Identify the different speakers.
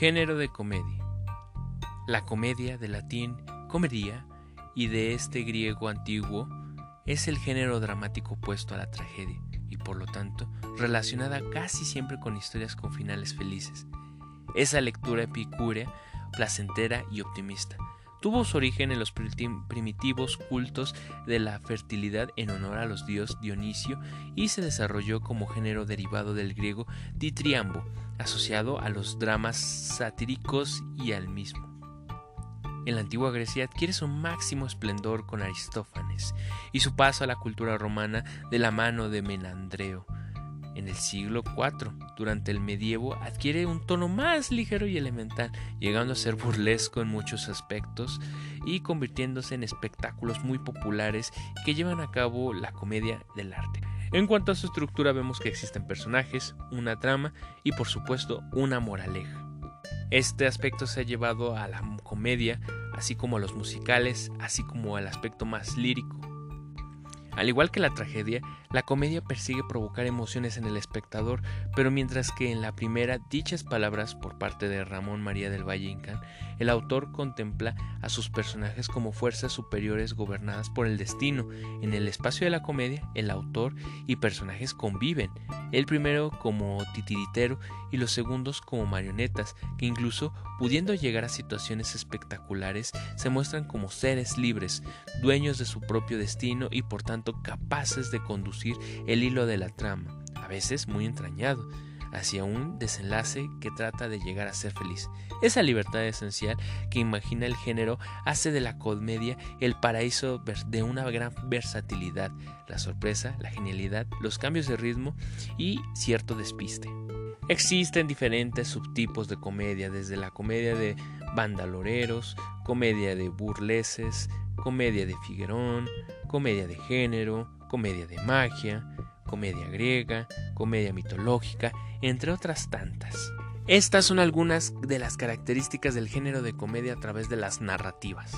Speaker 1: Género de comedia. La comedia, de latín comedia, y de este griego antiguo, es el género dramático opuesto a la tragedia, y por lo tanto relacionada casi siempre con historias con finales felices. Esa lectura epicúrea, placentera y optimista, tuvo su origen en los primitivos cultos de la fertilidad en honor a los dioses Dionisio y se desarrolló como género derivado del griego ditriambo, asociado a los dramas satíricos y al mismo. En la antigua Grecia adquiere su máximo esplendor con Aristófanes y su paso a la cultura romana de la mano de Menandreo, en el siglo IV, durante el medievo, adquiere un tono más ligero y elemental, llegando a ser burlesco en muchos aspectos y convirtiéndose en espectáculos muy populares que llevan a cabo la comedia del arte. En cuanto a su estructura vemos que existen personajes, una trama y por supuesto una moraleja. Este aspecto se ha llevado a la comedia, así como a los musicales, así como al aspecto más lírico al igual que la tragedia, la comedia persigue provocar emociones en el espectador, pero mientras que en la primera dichas palabras por parte de Ramón María del Valle Incán, el autor contempla a sus personajes como fuerzas superiores gobernadas por el destino. En el espacio de la comedia, el autor y personajes conviven, el primero como titiritero y los segundos como marionetas, que incluso pudiendo llegar a situaciones espectaculares, se muestran como seres libres, dueños de su propio destino y por tanto capaces de conducir el hilo de la trama, a veces muy entrañado, hacia un desenlace que trata de llegar a ser feliz. Esa libertad esencial que imagina el género hace de la comedia el paraíso de una gran versatilidad, la sorpresa, la genialidad, los cambios de ritmo y cierto despiste. Existen diferentes subtipos de comedia, desde la comedia de bandaloreros, comedia de burleses, comedia de Figuerón, comedia de género, comedia de magia, comedia griega, comedia mitológica, entre otras tantas. Estas son algunas de las características del género de comedia a través de las narrativas.